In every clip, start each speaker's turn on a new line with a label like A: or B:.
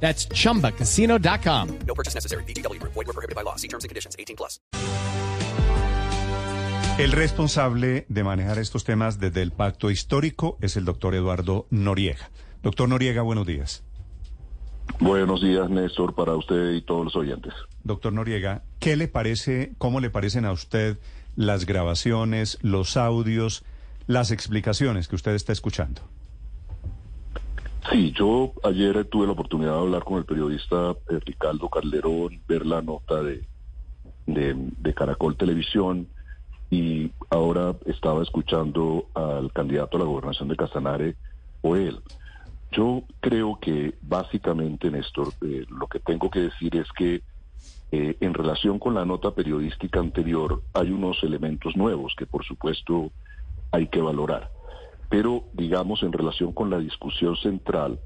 A: That's chumbacasino.com.
B: No purchase necessary. BGW. Void were prohibited by law. See terms and conditions. 18 plus.
C: El responsable de manejar estos temas desde el pacto histórico es el doctor Eduardo Noriega. Doctor Noriega, buenos días.
D: Buenos días, Néstor, para usted y todos los oyentes.
C: Doctor Noriega, ¿qué le parece, cómo le parecen a usted las grabaciones, los audios, las explicaciones que usted está escuchando?
D: Sí, yo ayer tuve la oportunidad de hablar con el periodista eh, Ricardo Calderón, ver la nota de, de, Caracol Televisión y ahora estaba escuchando al candidato a la gobernación de Casanare, o él. Yo creo que básicamente, Néstor, eh, lo que tengo que decir es que eh, en relación con la nota periodística anterior hay unos elementos nuevos que por supuesto hay que valorar. Pero digamos en relación con la discusión central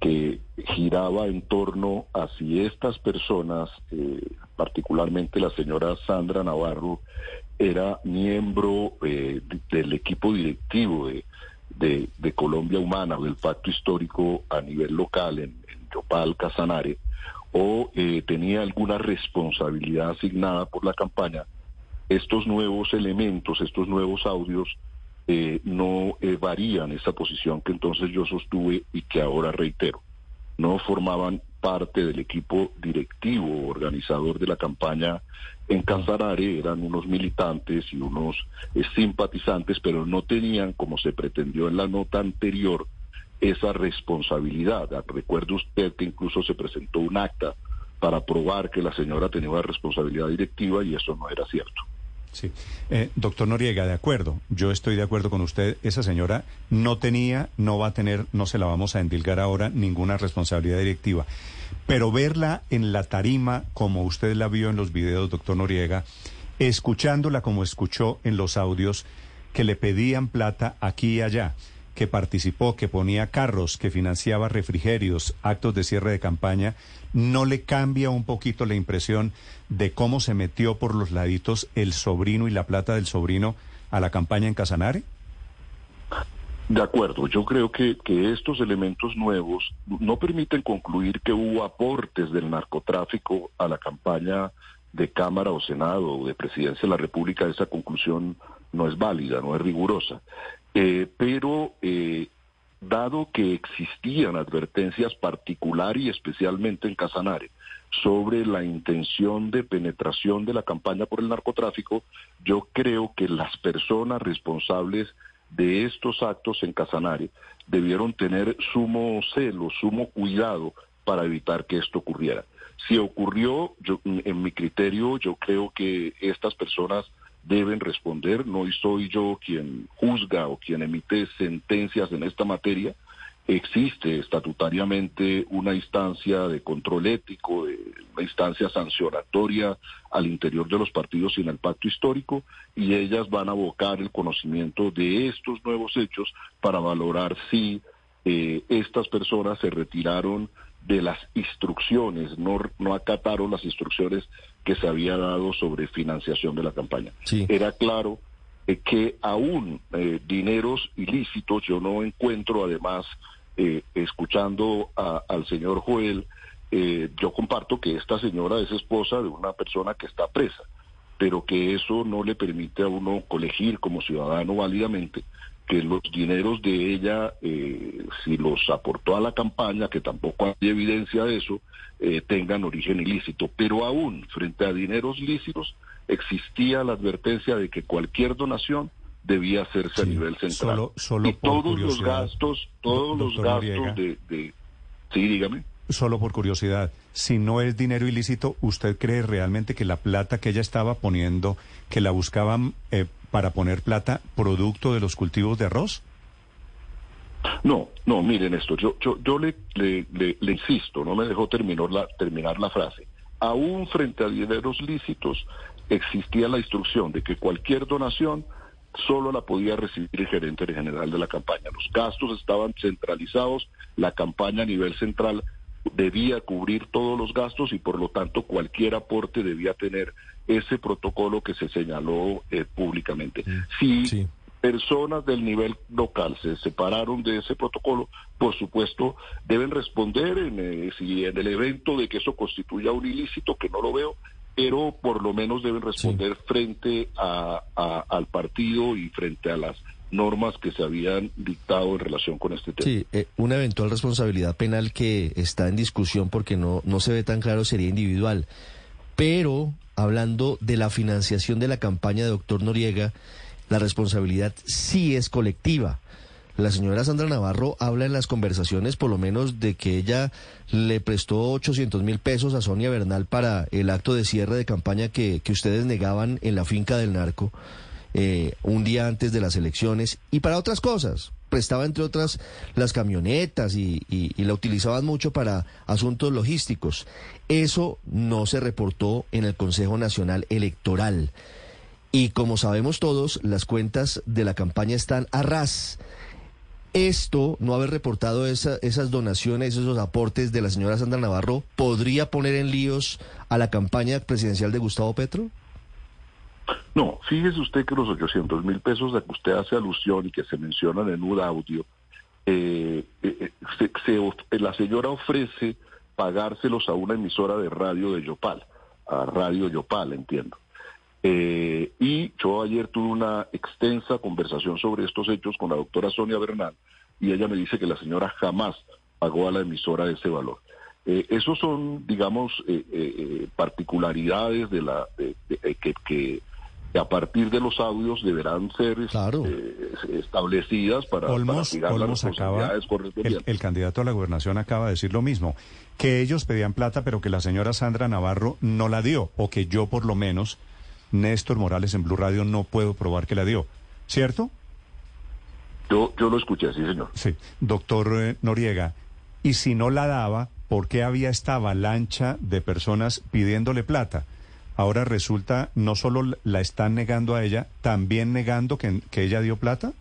D: que giraba en torno a si estas personas, eh, particularmente la señora Sandra Navarro, era miembro eh, del equipo directivo de, de, Colombia Humana o del pacto histórico a nivel local en, en Yopal, Casanare, o eh, tenía alguna responsabilidad asignada por la campaña, estos nuevos elementos, estos nuevos audios, eh, no eh, varían esa posición que entonces yo sostuve y que ahora reitero. No formaban parte del equipo directivo organizador de la campaña en Casanare, eran unos militantes y unos eh, simpatizantes, pero no tenían, como se pretendió en la nota anterior, esa responsabilidad. Recuerde usted que incluso se presentó un acta para probar que la señora tenía una responsabilidad directiva y eso no era cierto.
C: Sí. Eh, doctor Noriega, de acuerdo. Yo estoy de acuerdo con usted. Esa señora no tenía, no va a tener, no se la vamos a endilgar ahora, ninguna responsabilidad directiva. Pero verla en la tarima, como usted la vio en los videos, doctor Noriega, escuchándola como escuchó en los audios, que le pedían plata aquí y allá, que participó, que ponía carros, que financiaba refrigerios, actos de cierre de campaña, ¿no le cambia un poquito la impresión de cómo se metió por los laditos el sobrino y la plata del sobrino a la campaña en Casanare?
D: De acuerdo, yo creo que, que estos elementos nuevos no permiten concluir que hubo aportes del narcotráfico a la campaña de Cámara o Senado o de Presidencia de la República. Esa conclusión no es válida, no es rigurosa. Eh, pero eh, dado que existían advertencias particular y especialmente en Casanare sobre la intención de penetración de la campaña por el narcotráfico, yo creo que las personas responsables de estos actos en Casanare debieron tener sumo celo, sumo cuidado para evitar que esto ocurriera. Si ocurrió, yo, en mi criterio, yo creo que estas personas deben responder. No soy yo quien juzga o quien emite sentencias en esta materia. Existe estatutariamente una instancia de control ético, de una instancia sancionatoria al interior de los partidos y en el pacto histórico, y ellas van a abocar el conocimiento de estos nuevos hechos para valorar si eh, estas personas se retiraron de las instrucciones, no, no acataron las instrucciones que se había dado sobre financiación de la campaña.
C: Sí.
D: Era claro eh, que aún eh, dineros ilícitos, yo no encuentro además, eh, escuchando a, al señor Joel, eh, yo comparto que esta señora es esposa de una persona que está presa, pero que eso no le permite a uno colegir como ciudadano válidamente que los dineros de ella, eh, si los aportó a la campaña, que tampoco hay evidencia de eso, eh, tengan origen ilícito. Pero aún frente a dineros lícitos existía la advertencia de que cualquier donación debía hacerse
C: Sí,
D: a nivel central.
C: solo- solo
D: y todos los gastos, todos
C: do-
D: los gastos de, de... Sí, dígame.
C: Solo por curiosidad, si no es dinero ilícito, ¿usted cree realmente que la plata que ella estaba poniendo, que la buscaban eh, para poner plata, producto de los cultivos de arroz?
D: No, no, miren esto, yo, yo, yo le, le, le, insisto, no me dejó terminar la, terminar la frase. aún frente a dineros lícitos, existía la instrucción de que cualquier donación solo la podía recibir el gerente general de la campaña. Los gastos estaban centralizados, la campaña a nivel central debía cubrir todos los gastos y por lo tanto cualquier aporte debía tener ese protocolo que se señaló eh, públicamente. Si personas del nivel local se separaron de ese protocolo, por supuesto deben responder en, eh, si en el evento de que eso constituya un ilícito, que no lo veo, pero por lo menos deben responder frente a, al partido y frente a las normas que se habían dictado en relación con este tema.
E: Sí, eh, una eventual responsabilidad penal que está en discusión porque no, no se ve tan claro sería individual. Pero hablando de la financiación de la campaña de doctor Noriega, la responsabilidad sí es colectiva. La señora Sandra Navarro habla en las conversaciones por lo menos de que ella le prestó 800 mil pesos a Sonia Bernal para el acto de cierre de campaña que, que ustedes negaban en la finca del narco eh, un día antes de las elecciones y para otras cosas. Prestaba entre otras las camionetas y, la utilizaban mucho para asuntos logísticos. Eso no se reportó en el Consejo Nacional Electoral. Y como sabemos todos, las cuentas de la campaña están a ras esto, no haber reportado esas donaciones, esos aportes de la señora Sandra Navarro, podría poner en líos a la campaña presidencial de Gustavo Petro?
D: No, fíjese usted que los 800 mil pesos de que usted hace alusión y que se mencionan en un audio, eh, eh, eh, la señora ofrece pagárselos a una emisora de radio de Yopal, a Radio Yopal, entiendo. Eh, y yo ayer tuve una extensa conversación sobre estos hechos con la doctora Sonia Bernal y ella me dice que la señora jamás pagó a la emisora ese valor. Eh, esos son, digamos, eh, particularidades de la que, que, a partir de los audios deberán ser establecidas para,
C: Olmos,
D: las
C: acaba, el, el candidato a la gobernación acaba de decir lo mismo, que ellos pedían plata pero que la señora Sandra Navarro no la dio, o que yo por lo menos Néstor Morales en Blue Radio no puedo probar que la dio, ¿cierto?
D: Yo, yo lo escuché, sí, señor.
C: Sí, doctor eh, Noriega, y si no la daba, ¿por qué había esta avalancha de personas pidiéndole plata? Ahora resulta, no solo la están negando a ella, también negando que, que ella dio plata.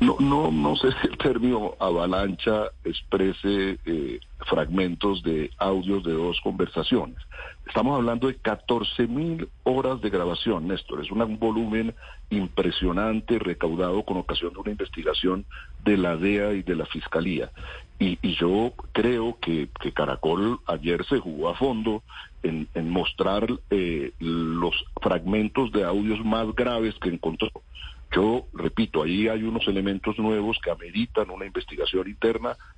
D: No, no, no sé si el término avalancha exprese eh, fragmentos de audios de dos conversaciones. Estamos hablando de 14 mil horas de grabación, Néstor. Es un volumen impresionante recaudado con ocasión de una investigación de la DEA y de la Fiscalía. Y, yo creo que, Caracol ayer se jugó a fondo en, mostrar eh, los fragmentos de audios más graves que encontró. Yo repito, ahí hay unos elementos nuevos que ameritan una investigación interna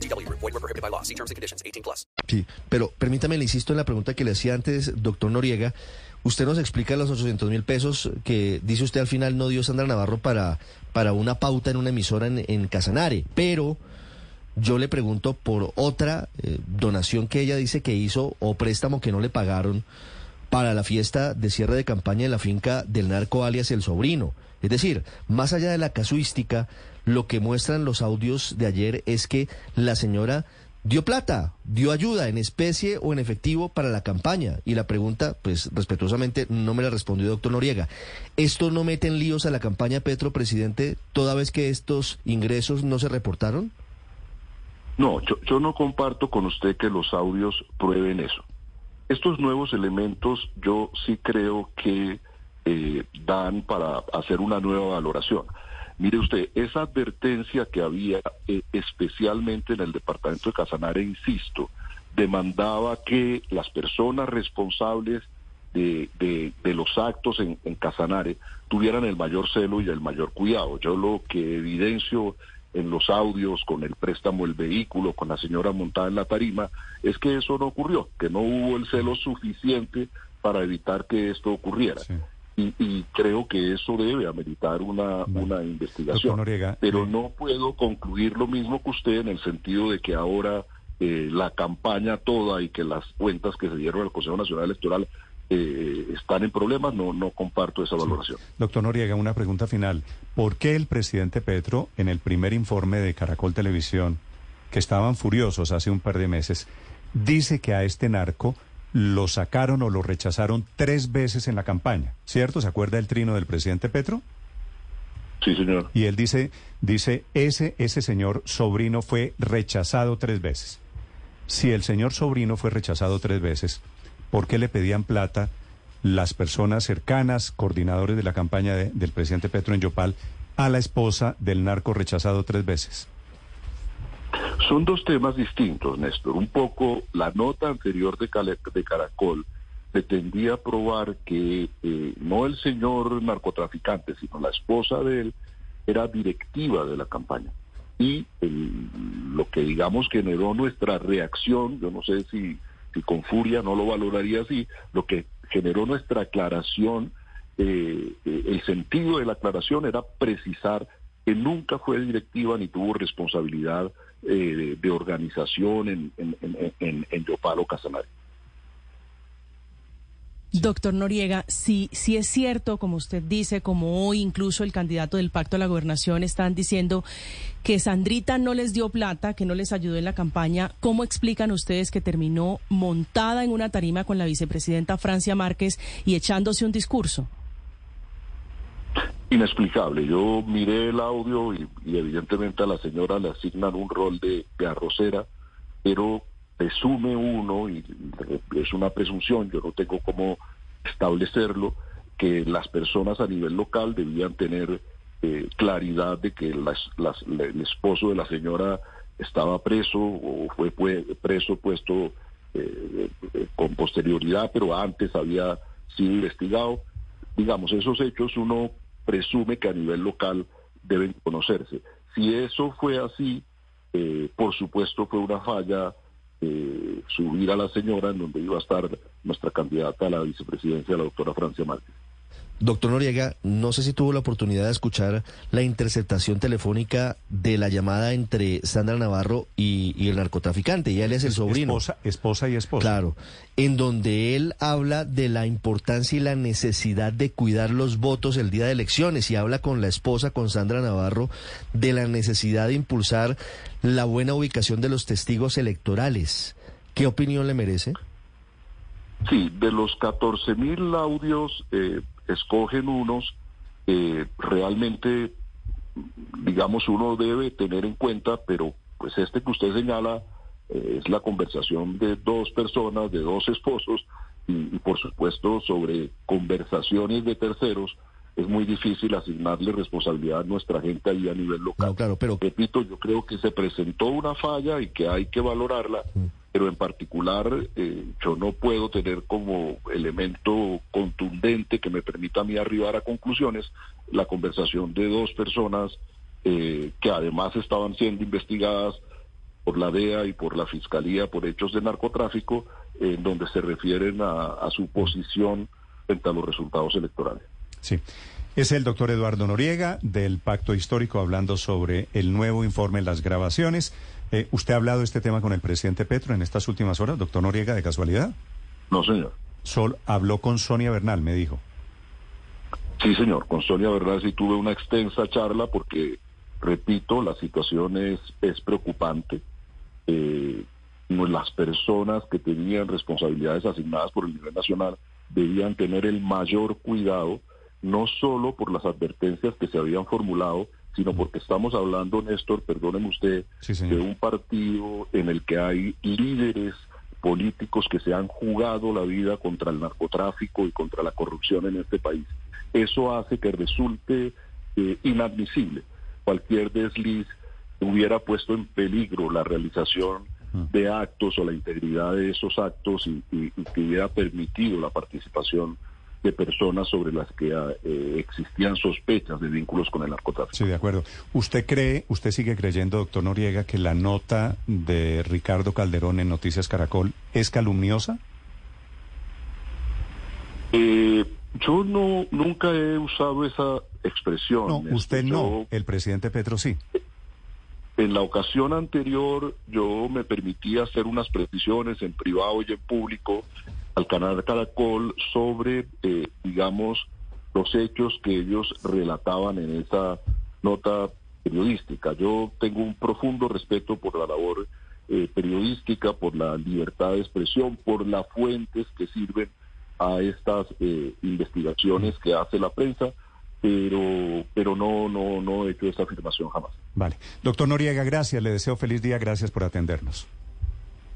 B: BGW. Void were prohibited by law. See terms and conditions. 18 plus.
E: Sí, pero permítame, le insisto en la pregunta que le hacía antes, doctor Noriega. Usted nos explica los 800 mil pesos que dice usted al final no dio Sandra Navarro para, para una pauta en una emisora en, en Casanare, pero... Yo le pregunto por otra eh, donación que ella dice que hizo o préstamo que no le pagaron para la fiesta de cierre de campaña en la finca del narco alias El Sobrino. Es decir, más allá de la casuística, lo que muestran los audios de ayer es que la señora dio plata, dio ayuda en especie o en efectivo para la campaña. Y la pregunta, pues respetuosamente, no me la respondió doctor Noriega. ¿Esto no mete en líos a la campaña Petro, presidente, toda vez que estos ingresos no se reportaron?
D: No, yo, yo no comparto con usted que los audios prueben eso. Estos nuevos elementos yo sí creo que eh, dan para hacer una nueva valoración. Mire usted, esa advertencia que había eh, especialmente en el departamento de Casanare, insisto, demandaba que las personas responsables de, los actos en, en, Casanare tuvieran el mayor celo y el mayor cuidado. Yo lo que evidencio en los audios, con el préstamo del vehículo, con la señora montada en la tarima, es que eso no ocurrió, que no hubo el celo suficiente para evitar que esto ocurriera. Y, y creo que eso debe ameritar una, una investigación.
C: Noriega,
D: Pero
C: eh,
D: no puedo concluir lo mismo que usted en el sentido de que ahora eh, la campaña toda y que las cuentas que se dieron al Consejo Nacional Electoral eh, están en problemas. No, no comparto esa valoración.
C: Doctor Noriega, una pregunta final. ¿Por qué el presidente Petro, en el primer informe de Caracol Televisión, que estaban furiosos hace un par de meses, dice que a este narco lo sacaron o lo rechazaron tres veces en la campaña? ¿Cierto? ¿Se acuerda el trino del presidente Petro?
D: Sí, señor.
C: Y él dice, dice, ese, ese señor sobrino fue rechazado tres veces. Si el señor sobrino fue rechazado tres veces, ¿por qué le pedían plata las personas cercanas, coordinadores de la campaña de- del presidente Petro en Yopal, a la esposa del narco rechazado tres veces?
D: Son dos temas distintos, Néstor. Un poco la nota anterior de, Cale- de Caracol pretendía probar que eh, no el señor narcotraficante, sino la esposa de él era directiva de la campaña. Y el- lo que digamos generó nuestra reacción, yo no sé si, si con furia no lo valoraría así, lo que generó nuestra aclaración, eh, eh, el sentido de la aclaración era precisar que nunca fue directiva ni tuvo responsabilidad eh, de organización en, en, en, en, Casanare.
F: Doctor Noriega, si, si es cierto, como usted dice, como hoy incluso el candidato del Pacto a la Gobernación están diciendo que Sandrita no les dio plata, que no les ayudó en la campaña, ¿cómo explican ustedes que terminó montada en una tarima con la vicepresidenta Francia Márquez y echándose un discurso?
D: Inexplicable. Yo miré el audio y, evidentemente a la señora le asignan un rol de, de arrocera, pero presume uno, y es una presunción, yo no tengo cómo establecerlo, que las personas a nivel local debían tener eh, claridad de que las- las- la- el esposo de la señora estaba preso o fue preso puesto eh, eh, con posterioridad, pero antes había sido investigado. Digamos, esos hechos uno presume que a nivel local deben conocerse. Si eso fue así, eh, por supuesto fue una falla eh, subir a la señora en donde iba a estar nuestra candidata a la vicepresidencia, la doctora Francia Márquez.
E: Doctor Noriega, no sé si tuvo la oportunidad de escuchar la interceptación telefónica de la llamada entre Sandra Navarro y, y el narcotraficante, y él es el sobrino.
C: Esposa, esposa y esposa.
E: Claro, en donde él habla de la importancia y la necesidad de cuidar los votos el día de elecciones y habla con la esposa, con Sandra Navarro, de la necesidad de impulsar la buena ubicación de los testigos electorales. ¿Qué opinión le merece?
D: Sí, de los 14 mil audios, eh, escogen unos eh, realmente, digamos, uno debe tener en cuenta, pero pues este que usted señala eh, es la conversación de dos personas, de dos esposos, y, y por supuesto sobre conversaciones de terceros, es muy difícil asignarle responsabilidad a nuestra gente ahí a nivel local.
E: No, claro, pero
D: Repito, yo creo que se presentó una falla y que hay que valorarla, pero en particular eh, yo no puedo tener como elemento contundente que me permita a mí arribar a conclusiones la conversación de dos personas eh, que además estaban siendo investigadas por la DEA y por la Fiscalía por hechos de narcotráfico, en donde se refieren a, su posición frente a los resultados electorales.
C: Sí. Es el doctor Eduardo Noriega del Pacto Histórico hablando sobre el nuevo informe, las grabaciones. Eh, ¿Usted ha hablado de este tema con el presidente Petro en estas últimas horas, doctor Noriega, de casualidad?
D: No, señor.
C: Sol habló con Sonia Bernal, me dijo.
D: Sí, señor. Con Sonia Verdad sí tuve una extensa charla porque, repito, la situación es, es preocupante. Eh, no- las personas que tenían responsabilidades asignadas por el nivel nacional debían tener el mayor cuidado, no solo por las advertencias que se habían formulado, sino porque estamos hablando, Néstor, perdóneme usted,
C: Sí,
D: de un partido en el que hay líderes políticos que se han jugado la vida contra el narcotráfico y contra la corrupción en este país. Eso hace que resulte eh, inadmisible. Cualquier desliz hubiera puesto en peligro la realización de actos o la integridad de esos actos y, y- y que hubiera permitido la participación de personas sobre las que eh, existían sospechas de vínculos con el narcotráfico.
C: Sí, de acuerdo. ¿Usted cree, usted sigue creyendo, doctor Noriega, que la nota de Ricardo Calderón en Noticias Caracol es calumniosa?
D: Eh, yo no nunca he usado esa expresión.
C: No, usted
D: Yo-
C: no, el presidente Petro sí.
D: En la ocasión anterior yo me permití hacer unas precisiones en privado y en público al canal Caracol sobre, eh, digamos, los hechos que ellos relataban en esa nota periodística. Yo tengo un profundo respeto por la labor eh, periodística, por la libertad de expresión, por las fuentes que sirven a estas eh, investigaciones que hace la prensa, pero pero no no no he hecho esa afirmación jamás.
C: Vale. Doctor Noriega, gracias. Le deseo feliz día. Gracias por atendernos.